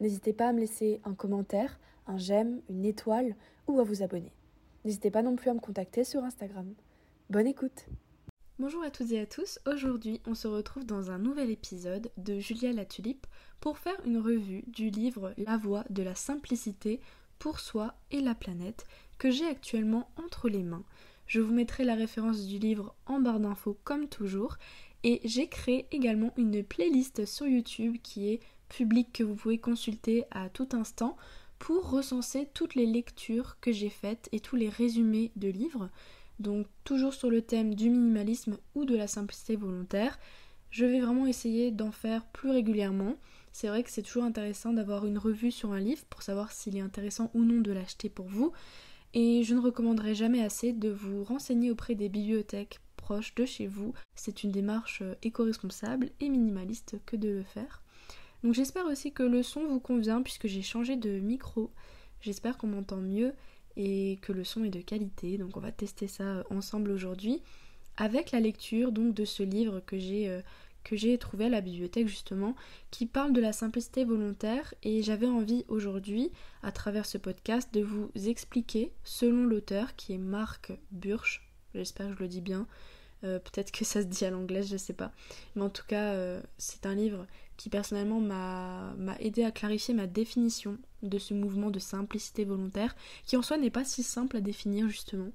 N'hésitez pas à me laisser un commentaire, un j'aime, une étoile ou à vous abonner. N'hésitez pas non plus à me contacter sur Instagram. Bonne écoute Bonjour à toutes et à tous, aujourd'hui on se retrouve dans un nouvel épisode de Julia la Tulipe pour faire une revue du livre La voie de la simplicité pour soi et la planète que j'ai actuellement entre les mains. Je vous mettrai la référence du livre en barre d'infos comme toujours et j'ai créé également une playlist sur YouTube qui est public que vous pouvez consulter à tout instant pour recenser toutes les lectures que j'ai faites et tous les résumés de livres. Donc toujours sur le thème du minimalisme ou de la simplicité volontaire. Je vais vraiment essayer d'en faire plus régulièrement. C'est vrai que c'est toujours intéressant d'avoir une revue sur un livre pour savoir s'il est intéressant ou non de l'acheter pour vous. Et je ne recommanderai jamais assez de vous renseigner auprès des bibliothèques proches de chez vous. C'est une démarche éco-responsable et minimaliste que de le faire. Donc j'espère aussi que le son vous convient puisque j'ai changé de micro. J'espère qu'on m'entend mieux et que le son est de qualité. Donc on va tester ça ensemble aujourd'hui avec la lecture donc de ce livre que j'ai euh, que j'ai trouvé à la bibliothèque justement qui parle de la simplicité volontaire et j'avais envie aujourd'hui à travers ce podcast de vous expliquer selon l'auteur qui est Marc Burch, j'espère que je le dis bien, euh, peut-être que ça se dit à l'anglaise, je sais pas. Mais en tout cas, euh, c'est un livre qui personnellement m'a aidé à clarifier ma définition de ce mouvement de simplicité volontaire, qui en soi n'est pas si simple à définir justement.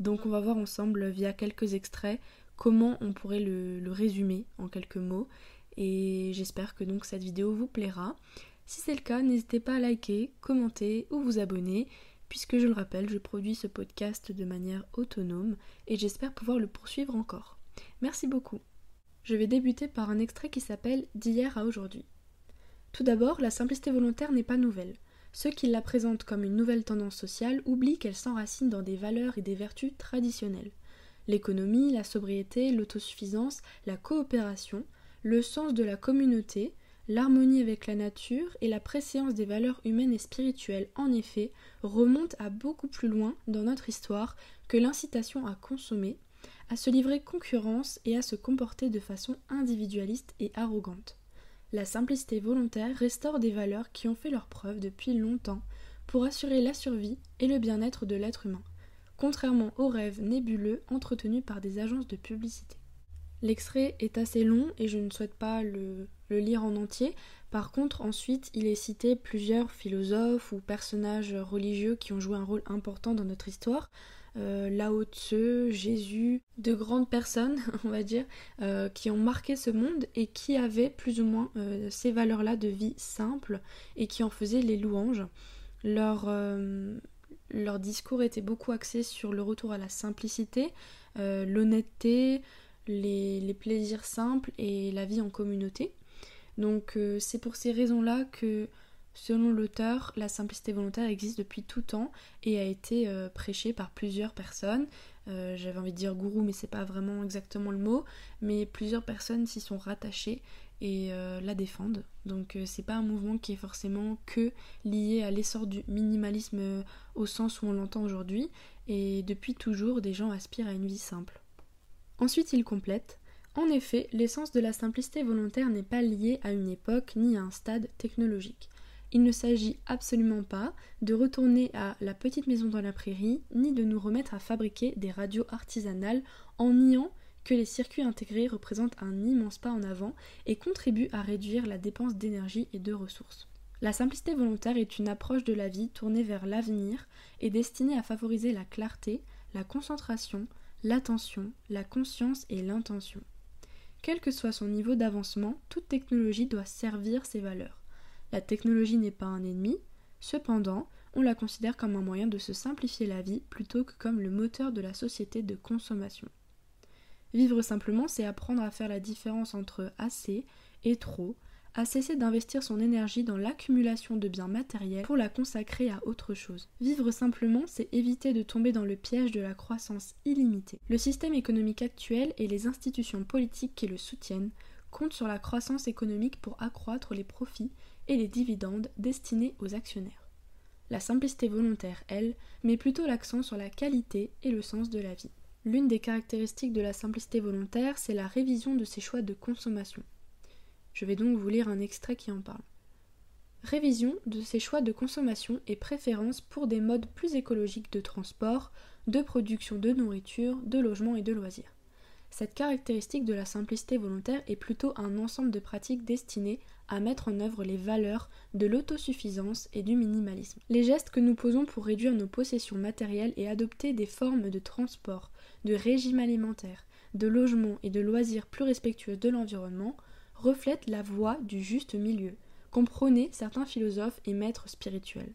Donc on va voir ensemble via quelques extraits comment on pourrait le, résumer en quelques mots. Et j'espère que donc cette vidéo vous plaira. Si c'est le cas, n'hésitez pas à liker, commenter ou vous abonner puisque je le rappelle, je produis ce podcast de manière autonome et j'espère pouvoir le poursuivre encore. Merci beaucoup. Je vais débuter par un extrait qui s'appelle D'hier à aujourd'hui. Tout d'abord, la simplicité volontaire n'est pas nouvelle. Ceux qui la présentent comme une nouvelle tendance sociale oublient qu'elle s'enracine dans des valeurs et des vertus traditionnelles. L'économie, la sobriété, l'autosuffisance, la coopération, le sens de la communauté, L'harmonie avec la nature et la préséance des valeurs humaines et spirituelles, en effet, remontent à beaucoup plus loin dans notre histoire que l'incitation à consommer, à se livrer concurrence et à se comporter de façon individualiste et arrogante. La simplicité volontaire restaure des valeurs qui ont fait leur preuve depuis longtemps pour assurer la survie et le bien-être de l'être humain, contrairement aux rêves nébuleux entretenus par des agences de publicité. L'extrait est assez long et je ne souhaite pas le, lire en entier. Par contre, ensuite, il est cité plusieurs philosophes ou personnages religieux qui ont joué un rôle important dans notre histoire. Euh, Lao Tse, Jésus, de grandes personnes, on va dire, euh, qui ont marqué ce monde et qui avaient plus ou moins euh, ces valeurs-là de vie simple et qui en faisaient les louanges. Leur, leur discours était beaucoup axé sur le retour à la simplicité, l'honnêteté, les, plaisirs simples et la vie en communauté. Donc euh, c'est pour ces raisons-là que, selon l'auteur, la simplicité volontaire existe depuis tout temps et a été euh, prêchée par plusieurs personnes. Euh, j'avais envie de dire gourou, mais c'est pas vraiment exactement le mot, mais plusieurs personnes s'y sont rattachées et la défendent. Donc c'est pas un mouvement qui est forcément que lié à l'essor du minimalisme au sens où on l'entend aujourd'hui, et depuis toujours des gens aspirent à une vie simple. Ensuite, il complète En effet, l'essence de la simplicité volontaire n'est pas liée à une époque ni à un stade technologique. Il ne s'agit absolument pas de retourner à la petite maison dans la prairie, ni de nous remettre à fabriquer des radios artisanales en niant que les circuits intégrés représentent un immense pas en avant et contribuent à réduire la dépense d'énergie et de ressources. La simplicité volontaire est une approche de la vie tournée vers l'avenir et destinée à favoriser la clarté, la concentration, l'attention, la conscience et l'intention. Quel que soit son niveau d'avancement, toute technologie doit servir ses valeurs. La technologie n'est pas un ennemi, cependant, on la considère comme un moyen de se simplifier la vie plutôt que comme le moteur de la société de consommation. Vivre simplement, c'est apprendre à faire la différence entre assez et trop, à cesser d'investir son énergie dans l'accumulation de biens matériels pour la consacrer à autre chose. Vivre simplement, c'est éviter de tomber dans le piège de la croissance illimitée. Le système économique actuel et les institutions politiques qui le soutiennent comptent sur la croissance économique pour accroître les profits et les dividendes destinés aux actionnaires. La simplicité volontaire, elle, met plutôt l'accent sur la qualité et le sens de la vie. L'une des caractéristiques de la simplicité volontaire, c'est la révision de ses choix de consommation. Je vais donc vous lire un extrait qui en parle. Révision de ses choix de consommation et préférence pour des modes plus écologiques de transport, de production de nourriture, de logement et de loisirs. Cette caractéristique de la simplicité volontaire est plutôt un ensemble de pratiques destinées à mettre en œuvre les valeurs de l'autosuffisance et du minimalisme. Les gestes que nous posons pour réduire nos possessions matérielles et adopter des formes de transport, de régime alimentaire, de logement et de loisirs plus respectueux de l'environnement reflètent la voie du juste milieu, qu'ont certains philosophes et maîtres spirituels.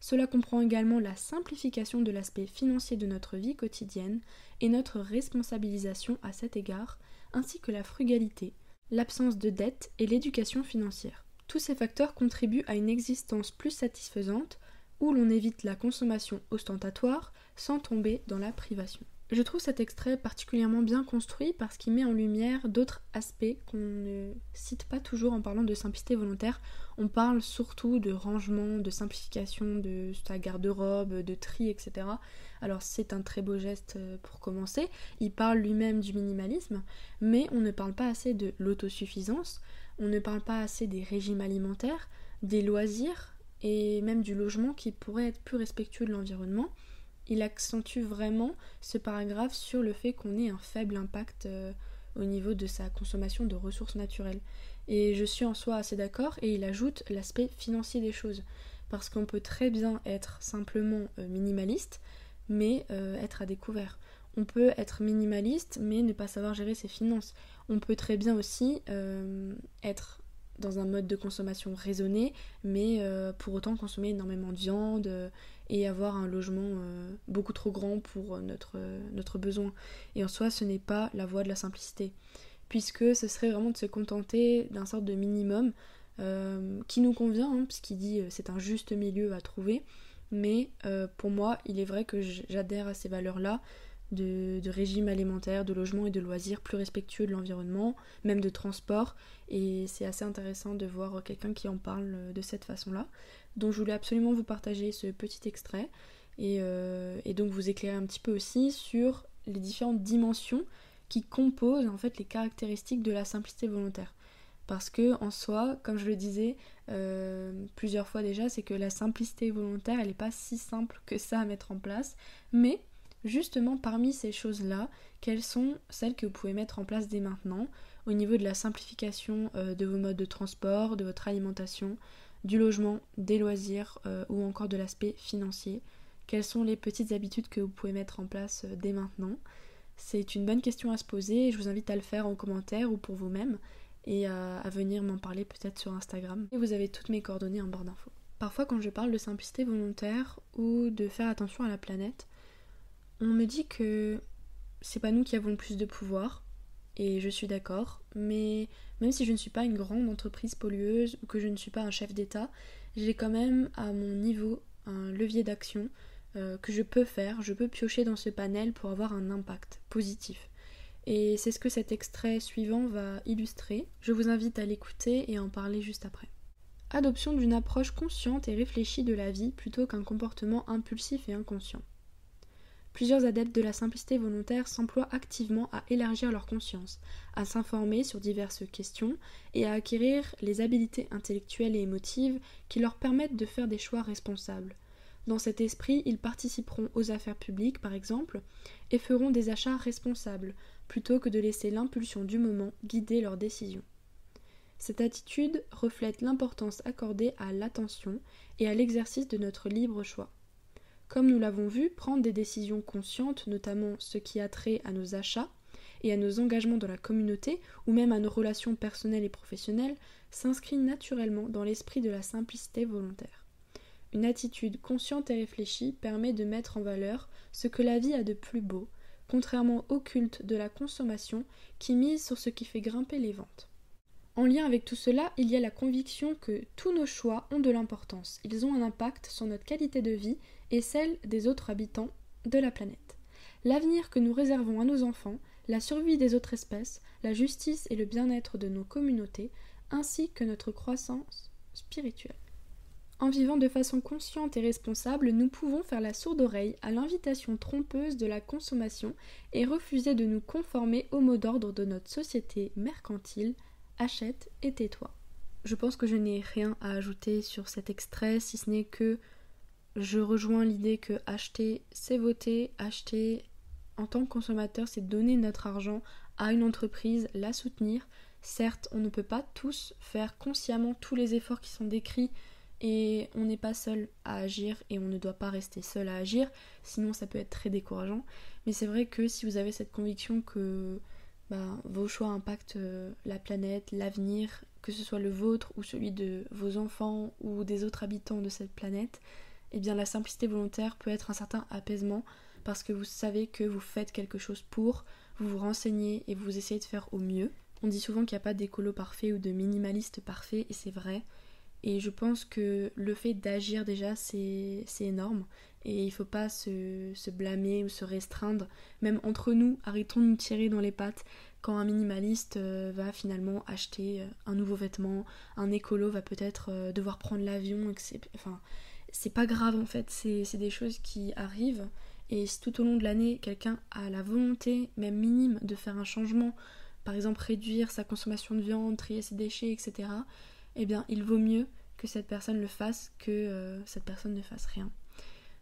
Cela comprend également la simplification de l'aspect financier de notre vie quotidienne et notre responsabilisation à cet égard, ainsi que la frugalité, l'absence de dette et l'éducation financière. Tous ces facteurs contribuent à une existence plus satisfaisante où l'on évite la consommation ostentatoire sans tomber dans la privation. Je trouve cet extrait particulièrement bien construit parce qu'il met en lumière d'autres aspects qu'on ne cite pas toujours en parlant de simplicité volontaire. On parle surtout de rangement, de simplification de sa garde-robe, de tri, etc. Alors c'est un très beau geste euh, pour commencer. Il parle lui-même du minimalisme, mais on ne parle pas assez de l'autosuffisance, on ne parle pas assez des régimes alimentaires, des loisirs et même du logement qui pourrait être plus respectueux de l'environnement il accentue vraiment ce paragraphe sur le fait qu'on ait un faible impact euh, au niveau de sa consommation de ressources naturelles. Et je suis en soi assez d'accord, et il ajoute l'aspect financier des choses. Parce qu'on peut très bien être simplement euh, minimaliste, mais euh, être à découvert. On peut être minimaliste, mais ne pas savoir gérer ses finances. On peut très bien aussi être dans un mode de consommation raisonné, mais pour autant consommer énormément de viande et avoir un logement euh, beaucoup trop grand pour notre, notre besoin. Et en soi, ce n'est pas la voie de la simplicité, puisque ce serait vraiment de se contenter d'un sorte de minimum qui nous convient, hein, puisqu'il dit c'est un juste milieu à trouver. Mais pour moi, il est vrai que j'adhère à ces valeurs-là, de, régime alimentaire, de logement et de loisirs plus respectueux de l'environnement, même de transport. Et c'est assez intéressant de voir quelqu'un qui en parle de cette façon-là. Donc je voulais absolument vous partager ce petit extrait et, euh, donc vous éclairer un petit peu aussi sur les différentes dimensions qui composent en fait les caractéristiques de la simplicité volontaire. Parce que en soi, comme je le disais euh, plusieurs fois déjà, c'est que la simplicité volontaire, elle n'est pas si simple que ça à mettre en place, mais Justement, parmi ces choses-là, quelles sont celles que vous pouvez mettre en place dès maintenant au niveau de la simplification euh, de vos modes de transport, de votre alimentation, du logement, des loisirs euh, ou encore de l'aspect financier? Quelles sont les petites habitudes que vous pouvez mettre en place euh, dès maintenant? C'est une bonne question à se poser et je vous invite à le faire en commentaire ou pour vous-même et à, à venir m'en parler peut-être sur Instagram. Et vous avez toutes mes coordonnées en barre d'infos. Parfois quand je parle de simplicité volontaire ou de faire attention à la planète, on me dit que c'est pas nous qui avons le plus de pouvoir, et je suis d'accord, mais même si je ne suis pas une grande entreprise pollueuse ou que je ne suis pas un chef d'État, j'ai quand même à mon niveau un levier d'action euh, que je peux faire, je peux piocher dans ce panel pour avoir un impact positif. Et c'est ce que cet extrait suivant va illustrer. Je vous invite à l'écouter et à en parler juste après. Adoption d'une approche consciente et réfléchie de la vie plutôt qu'un comportement impulsif et inconscient. Plusieurs adeptes de la simplicité volontaire s'emploient activement à élargir leur conscience, à s'informer sur diverses questions et à acquérir les habiletés intellectuelles et émotives qui leur permettent de faire des choix responsables. Dans cet esprit, ils participeront aux affaires publiques, par exemple, et feront des achats responsables, plutôt que de laisser l'impulsion du moment guider leurs décisions. Cette attitude reflète l'importance accordée à l'attention et à l'exercice de notre libre choix. Comme nous l'avons vu, prendre des décisions conscientes, notamment ce qui a trait à nos achats et à nos engagements dans la communauté ou même à nos relations personnelles et professionnelles, s'inscrit naturellement dans l'esprit de la simplicité volontaire. Une attitude consciente et réfléchie permet de mettre en valeur ce que la vie a de plus beau, contrairement au culte de la consommation qui mise sur ce qui fait grimper les ventes. En lien avec tout cela, il y a la conviction que tous nos choix ont de l'importance. Ils ont un impact sur notre qualité de vie et celle des autres habitants de la planète. L'avenir que nous réservons à nos enfants, la survie des autres espèces, la justice et le bien-être de nos communautés, ainsi que notre croissance spirituelle. En vivant de façon consciente et responsable, nous pouvons faire la sourde oreille à l'invitation trompeuse de la consommation et refuser de nous conformer au mot d'ordre de notre société mercantile achète et tais-toi. Je pense que je n'ai rien à ajouter sur cet extrait, si ce n'est que je rejoins l'idée que acheter, c'est voter, acheter en tant que consommateur, c'est donner notre argent à une entreprise, la soutenir. Certes, on ne peut pas tous faire consciemment tous les efforts qui sont décrits et on n'est pas seul à agir et on ne doit pas rester seul à agir, sinon ça peut être très décourageant. Mais c'est vrai que si vous avez cette conviction que bah, vos choix impactent euh, la planète, l'avenir, que ce soit le vôtre ou celui de vos enfants ou des autres habitants de cette planète, eh bien la simplicité volontaire peut être un certain apaisement parce que vous savez que vous faites quelque chose pour, vous vous renseignez et vous essayez de faire au mieux. On dit souvent qu'il n'y a pas d'écolo parfait ou de minimaliste parfait et c'est vrai. Et je pense que le fait d'agir déjà c'est énorme et il ne faut pas se, blâmer ou se restreindre. Même entre nous, arrêtons de nous tirer dans les pattes quand un minimaliste euh, va finalement acheter euh, un nouveau vêtement, un écolo va peut-être euh, devoir prendre l'avion, enfin, c'est pas grave en fait, c'est des choses qui arrivent. Et si tout au long de l'année, quelqu'un a la volonté, même minime, de faire un changement, par exemple réduire sa consommation de viande, trier ses déchets, etc., eh bien, il vaut mieux que cette personne le fasse que cette personne ne fasse rien.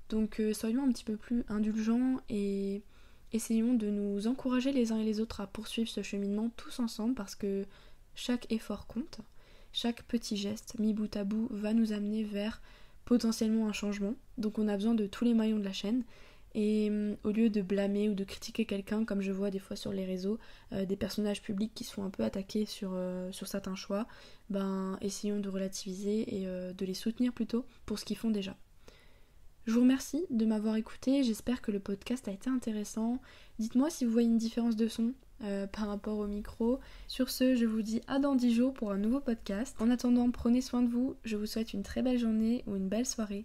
Donc euh, soyons un petit peu plus indulgents et essayons de nous encourager les uns et les autres à poursuivre ce cheminement tous ensemble parce que chaque effort compte, chaque petit geste mis bout à bout va nous amener vers potentiellement un changement. Donc on a besoin de tous les maillons de la chaîne. Et euh, au lieu de blâmer ou de critiquer quelqu'un, comme je vois des fois sur les réseaux, euh, des personnages publics qui sont un peu attaqués sur, sur certains choix, ben essayons de relativiser et de les soutenir plutôt pour ce qu'ils font déjà. Je vous remercie de m'avoir écouté, j'espère que le podcast a été intéressant. Dites-moi si vous voyez une différence de son euh, par rapport au micro. Sur ce, je vous dis à dans 10 jours pour un nouveau podcast. En attendant, prenez soin de vous, je vous souhaite une très belle journée ou une belle soirée.